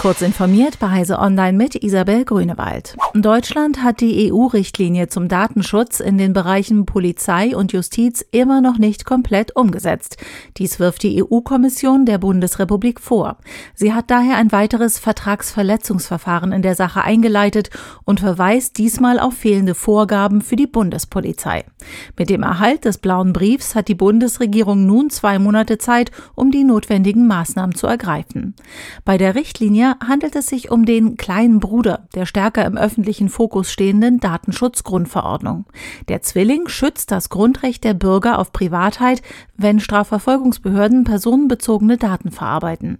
Kurz informiert bei Heise Online mit Isabel Grünewald. Deutschland hat die EU-Richtlinie zum Datenschutz in den Bereichen Polizei und Justiz immer noch nicht komplett umgesetzt. Dies wirft die EU-Kommission der Bundesrepublik vor. Sie hat daher ein weiteres Vertragsverletzungsverfahren in der Sache eingeleitet und verweist diesmal auf fehlende Vorgaben für die Bundespolizei. Mit dem Erhalt des blauen Briefs hat die Bundesregierung nun zwei Monate Zeit, um die notwendigen Maßnahmen zu ergreifen. Bei der Richtlinie handelt es sich um den kleinen Bruder der stärker im öffentlichen Fokus stehenden Datenschutzgrundverordnung. Der Zwilling schützt das Grundrecht der Bürger auf Privatheit, wenn Strafverfolgungsbehörden personenbezogene Daten verarbeiten.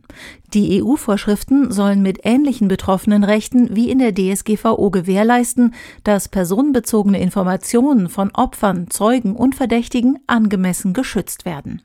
Die EU-Vorschriften sollen mit ähnlichen betroffenen Rechten wie in der DSGVO gewährleisten, dass personenbezogene Informationen von Opfern, Zeugen und Verdächtigen angemessen geschützt werden.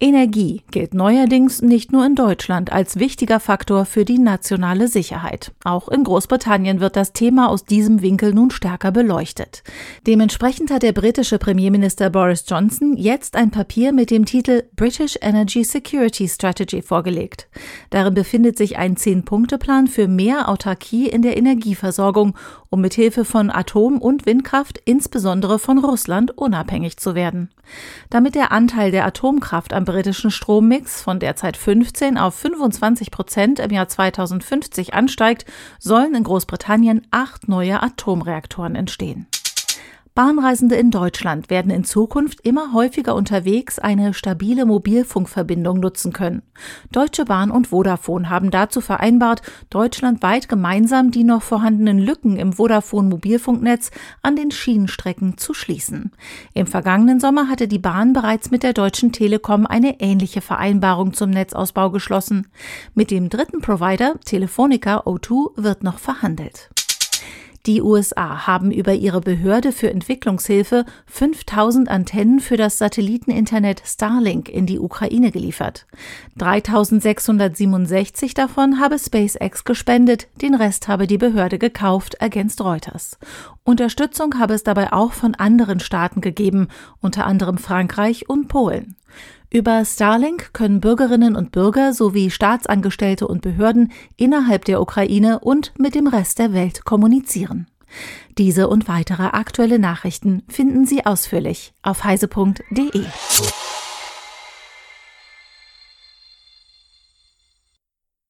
Energie gilt neuerdings nicht nur in Deutschland als wichtiger Faktor für die nationale Sicherheit. Auch in Großbritannien wird das Thema aus diesem Winkel nun stärker beleuchtet. Dementsprechend hat der britische Premierminister Boris Johnson jetzt ein Papier mit dem Titel British Energy Security Strategy vorgelegt. Darin befindet sich ein Zehn-Punkte-Plan für mehr Autarkie in der Energieversorgung, um mithilfe von Atom- und Windkraft insbesondere von Russland unabhängig zu werden. Damit der Anteil der Atomkraft am britischen Strommix von derzeit 15 auf 25 Prozent im Jahr 2050 ansteigt, sollen in Großbritannien acht neue Atomreaktoren entstehen. Bahnreisende in Deutschland werden in Zukunft immer häufiger unterwegs eine stabile Mobilfunkverbindung nutzen können. Deutsche Bahn und Vodafone haben dazu vereinbart, deutschlandweit gemeinsam die noch vorhandenen Lücken im Vodafone Mobilfunknetz an den Schienenstrecken zu schließen. Im vergangenen Sommer hatte die Bahn bereits mit der Deutschen Telekom eine ähnliche Vereinbarung zum Netzausbau geschlossen. Mit dem dritten Provider, Telefonica O2, wird noch verhandelt. Die USA haben über ihre Behörde für Entwicklungshilfe 5000 Antennen für das Satelliteninternet Starlink in die Ukraine geliefert. 3667 davon habe SpaceX gespendet, den Rest habe die Behörde gekauft, ergänzt Reuters. Unterstützung habe es dabei auch von anderen Staaten gegeben, unter anderem Frankreich und Polen. Über Starlink können Bürgerinnen und Bürger sowie Staatsangestellte und Behörden innerhalb der Ukraine und mit dem Rest der Welt kommunizieren. Diese und weitere aktuelle Nachrichten finden Sie ausführlich auf heise.de.